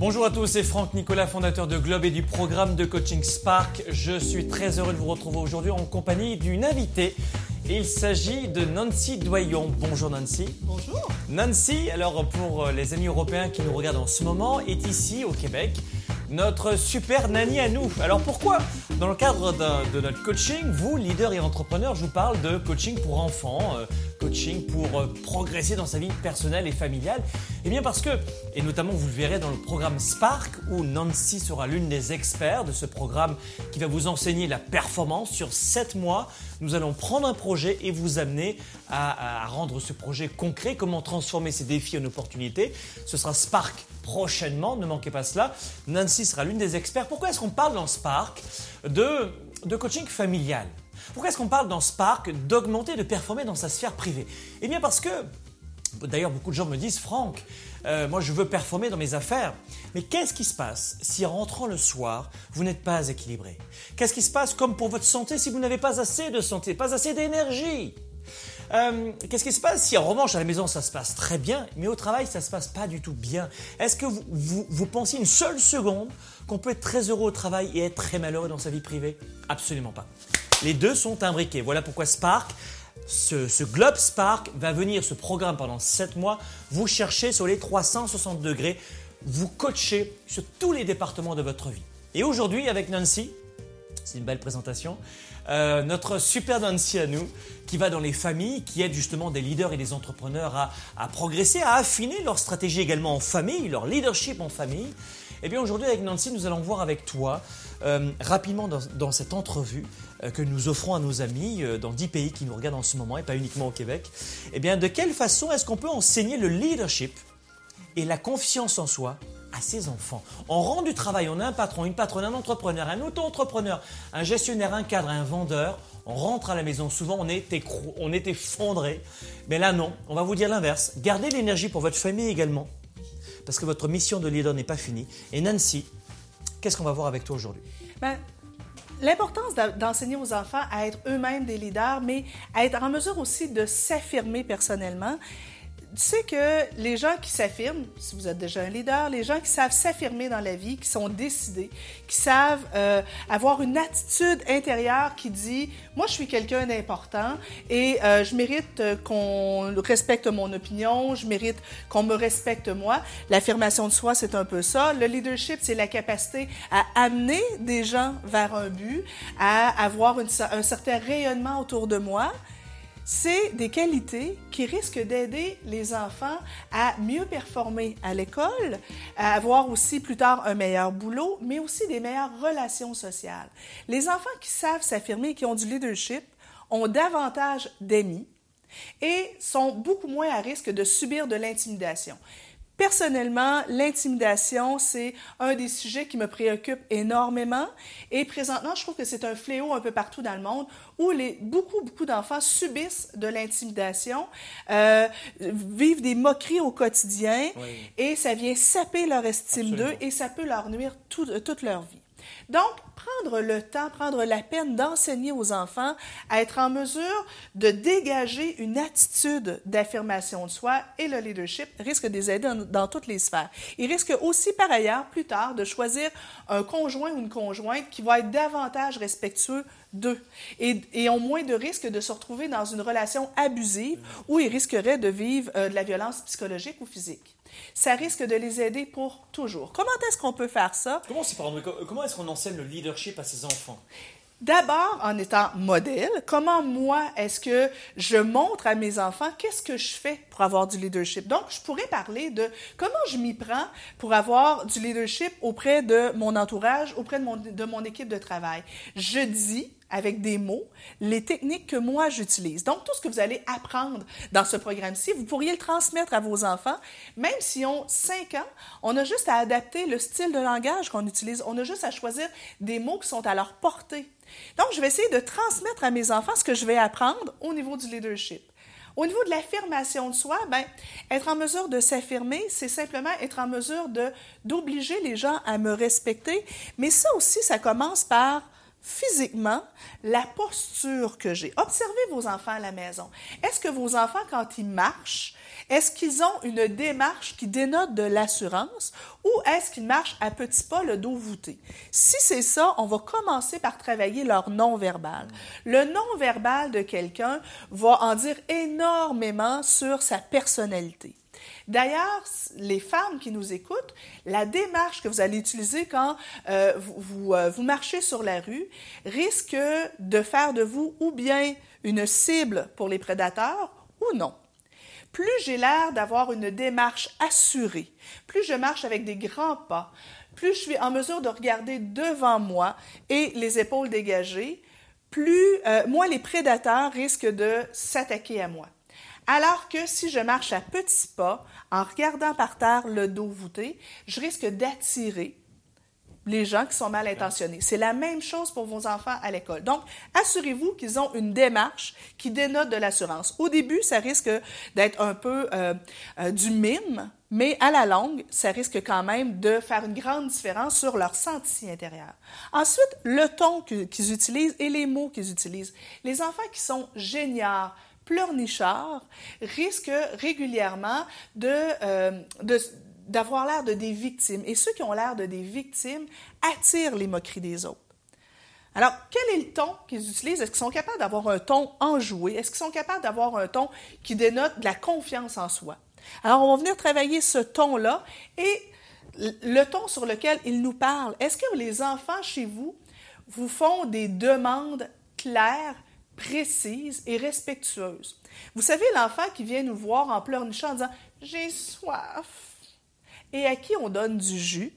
Bonjour à tous, c'est Franck Nicolas, fondateur de Globe et du programme de coaching Spark. Je suis très heureux de vous retrouver aujourd'hui en compagnie d'une invitée. Il s'agit de Nancy Doyon. Bonjour Nancy. Bonjour. Nancy, alors pour les amis européens qui nous regardent en ce moment, est ici au Québec notre super nanny à nous. Alors pourquoi Dans le cadre de notre coaching, vous, leader et entrepreneur, je vous parle de coaching pour enfants, euh, coaching pour euh, progresser dans sa vie personnelle et familiale? Eh bien parce que, et notamment vous le verrez dans le programme Spark, où Nancy sera l'une des experts de ce programme qui va vous enseigner la performance sur 7 mois. Nous allons prendre un projet et vous amener à, à rendre ce projet concret, comment transformer ces défis en opportunités? Ce sera Spark prochainement, ne manquez pas cela. Nancy sera l'une des experts. Pourquoi est-ce qu'on parle dans Spark de, de coaching familial? Pourquoi est-ce qu'on parle dans Spark d'augmenter, de performer dans sa sphère privée? Eh bien parce que, d'ailleurs beaucoup de gens me disent, Franck, euh, moi je veux performer dans mes affaires. Mais qu'est-ce qui se passe si en rentrant le soir, vous n'êtes pas équilibré? Qu'est-ce qui se passe comme pour votre santé si vous n'avez pas assez de santé, pas assez d'énergie? Euh, qu'est-ce qui se passe si en revanche à la maison ça se passe très bien, mais au travail ça se passe pas du tout bien? Est-ce que vous, pensez une seule seconde qu'on peut être très heureux au travail et être très malheureux dans sa vie privée? Absolument pas. Les deux sont imbriqués. Voilà pourquoi Spark ce, ce, Globe Spark va venir, ce programme pendant 7 mois, vous chercher sur les 360 degrés, vous coacher sur tous les départements de votre vie. Et aujourd'hui, avec Nancy, c'est une belle présentation, euh, notre super Nancy à nous, qui va dans les familles, qui aide justement des leaders et des entrepreneurs à, progresser, à affiner leur stratégie également en famille, leur leadership en famille. Eh bien aujourd'hui avec Nancy, nous allons voir avec toi euh, rapidement dans, cette entrevue euh, que nous offrons à nos amis dans 10 pays qui nous regardent en ce moment et pas uniquement au Québec, eh bien de quelle façon est-ce qu'on peut enseigner le leadership et la confiance en soi à ses enfants. On rend du travail, on a un patron, une patronne, un entrepreneur, un auto-entrepreneur, un gestionnaire, un cadre, un vendeur. On rentre à la maison, souvent on est, on est effondré. Mais là non, on va vous dire l'inverse. Gardez l'énergie pour votre famille également, parce que votre mission de leader n'est pas finie. Et Nancy, qu'est-ce qu'on va voir avec toi aujourd'hui? Ben, L'importance d'enseigner aux enfants à être eux-mêmes des leaders, mais à être en mesure aussi de s'affirmer personnellement sais que les gens qui s'affirment, si vous êtes déjà un leader, les gens qui savent s'affirmer dans la vie, qui sont décidés, qui savent euh, avoir une attitude intérieure qui dit moi je suis quelqu'un d'important et euh, je mérite euh, qu'on respecte mon opinion, je mérite qu'on me respecte moi. L'affirmation de soi c'est un peu ça. Le leadership c'est la capacité à amener des gens vers un but, à avoir un certain rayonnement autour de moi c'est des qualités qui risquent d'aider les enfants à mieux performer à l'école, à avoir aussi plus tard un meilleur boulot, mais aussi des meilleures relations sociales. Les enfants qui savent s'affirmer, qui ont du leadership, ont davantage d'amis et sont beaucoup moins à risque de subir de l'intimidation. Personnellement, l'intimidation, c'est un des sujets qui me préoccupe énormément. Et présentement, je trouve que c'est un fléau un peu partout dans le monde où les, beaucoup, beaucoup d'enfants subissent de l'intimidation, euh, vivent des moqueries au quotidien et ça vient saper leur estime d'eux et ça peut leur nuire toute leur vie. Donc, prendre le temps, prendre la peine d'enseigner aux enfants à être en mesure de dégager une attitude d'affirmation de soi et le leadership risque de les aider dans, toutes les sphères. Ils risquent aussi, par ailleurs, plus tard, de choisir un conjoint ou une conjointe qui va être davantage respectueux d'eux et, ont moins de risques de se retrouver dans une relation abusive où ils risqueraient de vivre euh, de la violence psychologique ou physique ça risque de les aider pour toujours. Comment est-ce qu'on peut faire ça? Comment, comment est-ce qu'on enseigne le leadership à ses enfants? D'abord, en étant modèle, comment moi est-ce que je montre à mes enfants qu'est-ce que je fais pour avoir du leadership? Donc, je pourrais parler de comment je m'y prends pour avoir du leadership auprès de mon entourage, auprès de mon, de mon équipe de travail. Je dis avec des mots, les techniques que moi j'utilise. Donc, tout ce que vous allez apprendre dans ce programme-ci, vous pourriez le transmettre à vos enfants, même s'ils ont 5 ans. On a juste à adapter le style de langage qu'on utilise. On a juste à choisir des mots qui sont à leur portée. Donc, je vais essayer de transmettre à mes enfants ce que je vais apprendre au niveau du leadership. Au niveau de l'affirmation de soi, ben, être en mesure de s'affirmer, c'est simplement être en mesure d'obliger les gens à me respecter. Mais ça aussi, ça commence par physiquement la posture que j'ai. Observez vos enfants à la maison. Est-ce que vos enfants, quand ils marchent, Est-ce qu'ils ont une démarche qui dénote de l'assurance ou est-ce qu'ils marchent à petits pas le dos voûté? Si c'est ça, on va commencer par travailler leur non-verbal. Le non-verbal de quelqu'un va en dire énormément sur sa personnalité. D'ailleurs, les femmes qui nous écoutent, la démarche que vous allez utiliser quand euh, vous, euh, vous, marchez sur la rue risque de faire de vous ou bien une cible pour les prédateurs ou non. Plus j'ai l'air d'avoir une démarche assurée, plus je marche avec des grands pas, plus je suis en mesure de regarder devant moi et les épaules dégagées, plus euh, moins les prédateurs risquent de s'attaquer à moi. Alors que si je marche à petits pas, en regardant par terre le dos voûté, je risque d'attirer les gens qui sont mal intentionnés. C'est la même chose pour vos enfants à l'école. Donc, assurez-vous qu'ils ont une démarche qui dénote de l'assurance. Au début, ça risque d'être un peu euh, euh, du mime, mais à la longue, ça risque quand même de faire une grande différence sur leur senti intérieur. Ensuite, le ton qu'ils utilisent et les mots qu'ils utilisent. Les enfants qui sont géniaux, pleurnichards risquent régulièrement euh, d'avoir l'air de des victimes. Et ceux qui ont l'air de des victimes attirent les moqueries des autres. Alors, quel est le ton qu'ils utilisent? Est-ce qu'ils sont capables d'avoir un ton enjoué? Est-ce qu'ils sont capables d'avoir un ton qui dénote de la confiance en soi? Alors, on va venir travailler ce ton-là et le ton sur lequel ils nous parlent. Est-ce que les enfants chez vous vous font des demandes claires précise et respectueuse. Vous savez, l'enfant qui vient nous voir en pleurnichant en disant J'ai soif et à qui on donne du jus,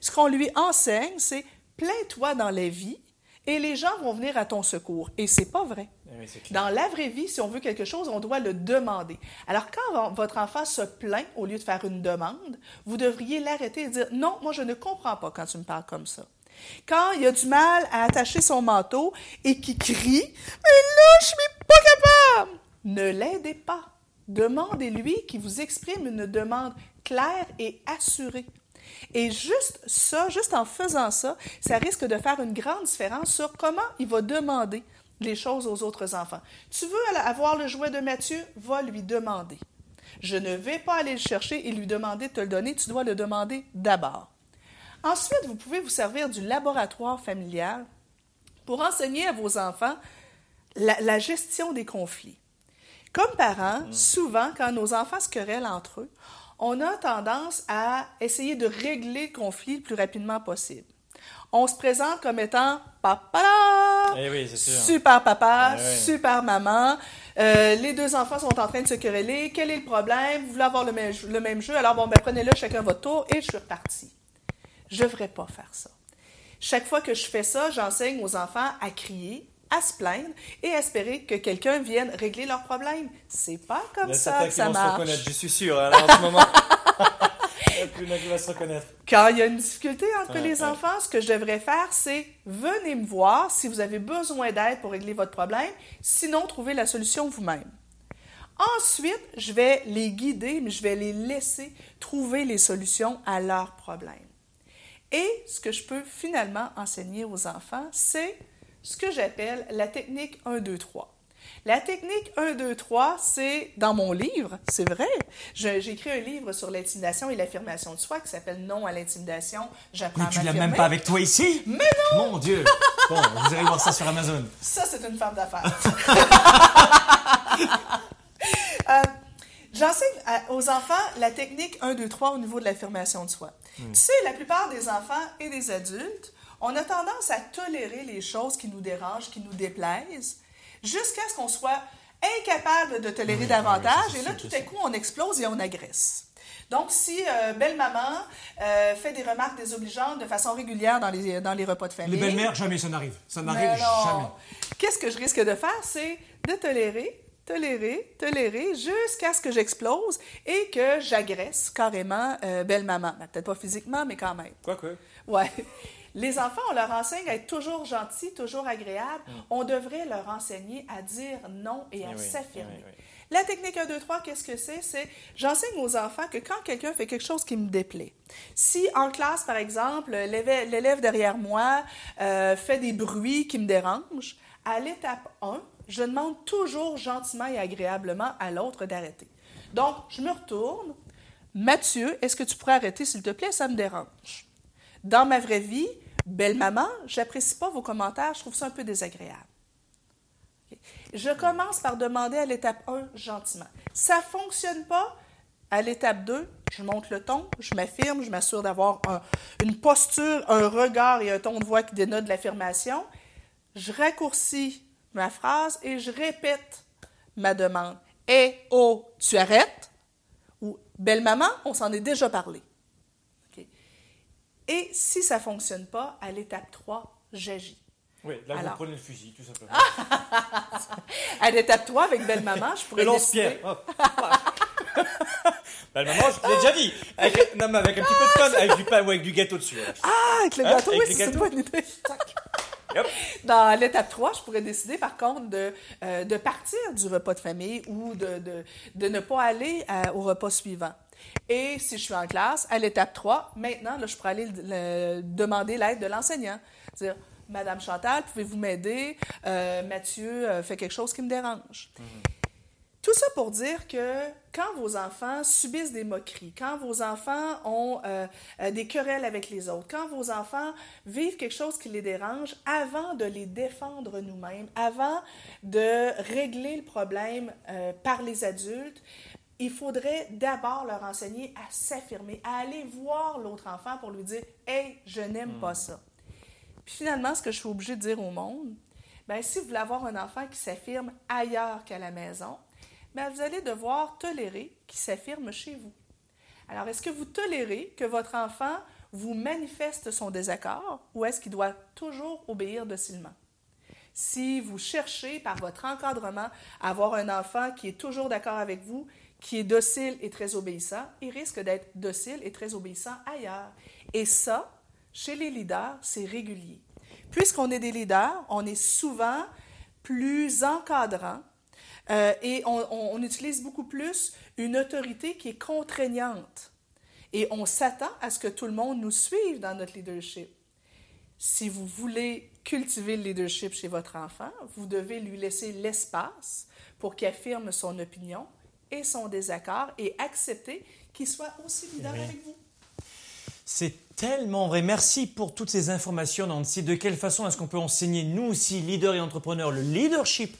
ce qu'on lui enseigne, c'est plains-toi dans la vie et les gens vont venir à ton secours. Et c'est pas vrai. Eh dans la vraie vie, si on veut quelque chose, on doit le demander. Alors, quand votre enfant se plaint au lieu de faire une demande, vous devriez l'arrêter et dire Non, moi, je ne comprends pas quand tu me parles comme ça. Quand il a du mal à attacher son manteau et qu'il crie Mais là, je suis pas capable Ne l'aidez pas. Demandez-lui qu'il vous exprime une demande claire et assurée. Et juste ça, juste en faisant ça, ça risque de faire une grande différence sur comment il va demander les choses aux autres enfants. Tu veux avoir le jouet de Mathieu? Va lui demander. Je ne vais pas aller le chercher et lui demander de te le donner, tu dois le demander d'abord. Ensuite, vous pouvez vous servir du laboratoire familial pour enseigner à vos enfants la, gestion des conflits. Comme parents, mm. souvent, quand nos enfants se querellent entre eux, on a tendance à essayer de régler le conflit le plus rapidement possible. On se présente comme étant papa, eh super papa, eh super maman. Euh, les deux enfants sont en train de se quereller. Quel est le problème? Vous voulez avoir le même, le même jeu? Alors, bon, ben, prenez-le chacun votre tour et je suis reparti. Je ne devrais pas faire ça. Chaque fois que je fais ça, j'enseigne aux enfants à crier, à se plaindre et à espérer que quelqu'un vienne régler leurs problèmes. C'est pas comme ça que ça marche. Se reconnaître, je suis sûr, hein, en ce moment. va se reconnaître. Quand il y a une difficulté entre les enfants, ce que je devrais faire, c'est venez me voir si vous avez besoin d'aide pour régler votre problème, sinon trouvez la solution vous-même. Ensuite, je vais les guider, mais je vais les laisser trouver les solutions à leurs problèmes. Et ce que je peux finalement enseigner aux enfants, c'est ce que j'appelle la technique 1, 2, 3. La technique 1, 2, 3, c'est dans mon livre, c'est vrai. J'ai écrit un livre sur l'intimidation et l'affirmation de soi qui s'appelle Non à l'intimidation. J'apprends Mais tu l'as même pas avec toi ici? Mais non! Mon Dieu! Bon, vous irez voir ça sur Amazon. Ça, c'est une femme d'affaires. euh, J'enseigne aux enfants la technique 1, 2, 3 au niveau de l'affirmation de soi. Hmm. Tu sais, la plupart des enfants et des adultes, on a tendance à tolérer les choses qui nous dérangent, qui nous déplaisent, jusqu'à ce qu'on soit incapable de tolérer davantage. et là, tout à coup, on explose et on agresse. Donc, si euh, belle-maman euh, fait des remarques désobligeantes de façon régulière dans les, dans les repas de famille... Les belles-mères, jamais ça n'arrive. Ça n'arrive jamais. Qu'est-ce que je risque de faire? C'est de tolérer tolérer, tolérer, jusqu'à ce que j'explose et que j'agresse carrément euh, belle-maman. Ben, peut-être pas physiquement, mais quand même. Quoi que. Ouais. Les enfants, on leur enseigne à être toujours gentils, toujours agréables. Mm. On devrait leur enseigner à dire non et à eh s'affirmer. Eh La technique 1, 2, 3, qu'est-ce que c'est? C'est j'enseigne aux enfants que quand quelqu'un fait quelque chose qui me déplaît, si en classe, par exemple, l'élève derrière moi euh, fait des bruits qui me dérangent, à l'étape 1, je demande toujours gentiment et agréablement à l'autre d'arrêter. Donc, je me retourne. Mathieu, est-ce que tu pourrais arrêter, s'il te plaît? Ça me dérange. Dans ma vraie vie, belle maman, j'apprécie pas vos commentaires, je trouve ça un peu désagréable. Je commence par demander à l'étape 1 gentiment. Ça fonctionne pas, à l'étape 2, je monte le ton, je m'affirme, je m'assure d'avoir une posture, un regard et un ton de voix qui dénote de l'affirmation. Je raccourcis ma phrase et je répète ma demande. Eh, oh, tu arrêtes? Ou belle maman, on s'en est déjà parlé. Et si ça ne fonctionne pas, à l'étape 3, j'agis. Oui, là, vous prenez le fusil, tout simplement. à l'étape 3, avec belle maman, je pourrais. Le lance-pierre. Belle maman, je l'ai déjà dit. Avec, non, mais avec un petit peu de con, avec du pain ou avec du gâteau dessus. Ah, avec le hein, gâteau, oui, c'est Dans l'étape 3, je pourrais décider par contre de, euh, de partir du repas de famille ou de, de, de ne pas aller euh, au repas suivant. Et si je suis en classe, à l'étape 3, maintenant, là, je pourrais aller demander l'aide de l'enseignant. Dire, Madame Chantal, pouvez-vous m'aider? Euh, Mathieu fait quelque chose qui me dérange. Mm-hmm. Tout ça pour dire que quand vos enfants subissent des moqueries, quand vos enfants ont euh, euh, des querelles avec les autres, quand vos enfants vivent quelque chose qui les dérange, avant de les défendre nous-mêmes, avant de régler le problème euh, par les adultes, il faudrait d'abord leur enseigner à s'affirmer, à aller voir l'autre enfant pour lui dire Hey, je n'aime pas hmm. ça. Puis finalement, ce que je suis obligée de dire au monde, ben, si vous voulez avoir un enfant qui s'affirme ailleurs qu'à la maison, vous allez devoir tolérer qu'il s'affirme chez vous. Alors, est-ce que vous tolérez que votre enfant vous manifeste son désaccord ou est-ce qu'il doit toujours obéir docilement? Si vous cherchez par votre encadrement à avoir un enfant qui est toujours d'accord avec vous, qui est docile et très obéissant, il risque d'être docile et très obéissant ailleurs. Et ça, chez les leaders, c'est régulier. Puisqu'on est des leaders, on est souvent plus encadrant euh, et on, utilise beaucoup plus une autorité qui est contraignante. Et on s'attend à ce que tout le monde nous suive dans notre leadership. Si vous voulez cultiver le leadership chez votre enfant, vous devez lui laisser l'espace pour qu'il affirme son opinion et son désaccord et accepter qu'il soit aussi leader avec vous. C'est tellement vrai. Merci pour toutes ces informations, Nancy. De quelle façon est-ce qu'on peut enseigner, nous aussi, leaders et entrepreneurs, le leadership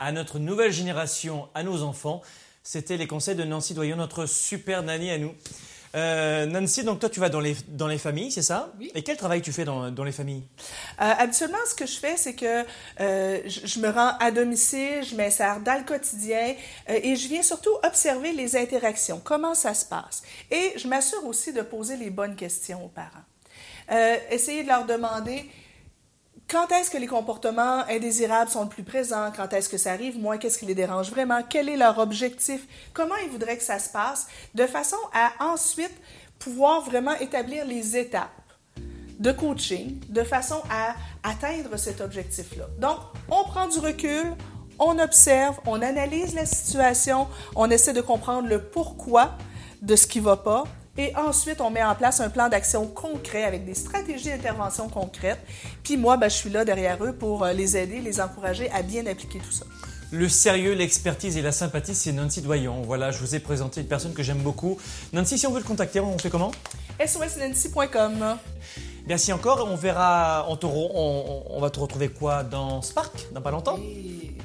à notre nouvelle génération, à nos enfants. C'était les conseils de Nancy Doyon, notre super nanny à nous. Euh, Nancy, donc toi tu vas dans les, dans les familles, c'est ça Oui. Et quel travail tu fais dans, dans les familles euh, Habituellement, ce que je fais, c'est que euh, je, me rends à domicile, je m'insère dans le quotidien euh, et je viens surtout observer les interactions, comment ça se passe. Et je m'assure aussi de poser les bonnes questions aux parents. Essayer de leur demander quand est-ce que les comportements indésirables sont le plus présents? Quand est-ce que ça arrive? Moi, qu'est-ce qui les dérange vraiment? Quel est leur objectif? Comment ils voudraient que ça se passe? De façon à ensuite pouvoir vraiment établir les étapes de coaching de façon à atteindre cet objectif-là. Donc, on prend du recul, on observe, on analyse la situation, on essaie de comprendre le pourquoi de ce qui ne va pas, et ensuite, on met en place un plan d'action concret avec des stratégies d'intervention concrètes. Puis moi, ben, je suis là derrière eux pour euh, les aider, les encourager à bien appliquer tout ça. Le sérieux, l'expertise et la sympathie, c'est Nancy Doyon. Voilà, je vous ai présenté une personne que j'aime beaucoup. Nancy, si on veut le contacter, on fait comment? Sosnancy.com. Merci encore. On verra, on, on, va te retrouver quoi dans Spark, dans pas longtemps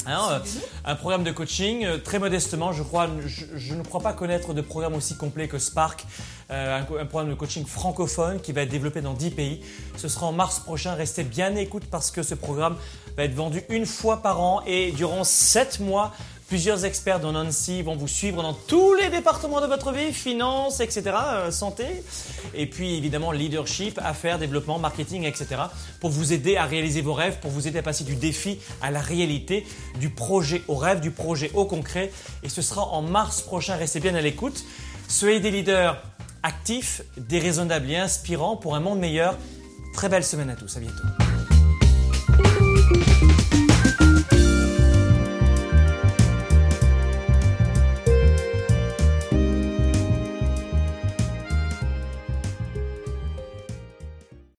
hein, euh, Un programme de coaching, euh, très modestement, je, crois, je, ne crois pas connaître de programme aussi complet que Spark, euh, un, programme de coaching francophone qui va être développé dans 10 pays. Ce sera en mars prochain, restez bien écoute parce que ce programme va être vendu une fois par an et durant 7 mois, Plusieurs experts dont Nancy vont vous suivre dans tous les départements de votre vie, finance, etc., euh, santé, et puis évidemment leadership, affaires, développement, marketing, etc., pour vous aider à réaliser vos rêves, pour vous aider à passer du défi à la réalité, du projet au rêve, du projet au concret. Et ce sera en mars prochain, restez bien à l'écoute. Soyez des leaders actifs, déraisonnables et inspirants pour un monde meilleur. Très belle semaine à tous, à bientôt.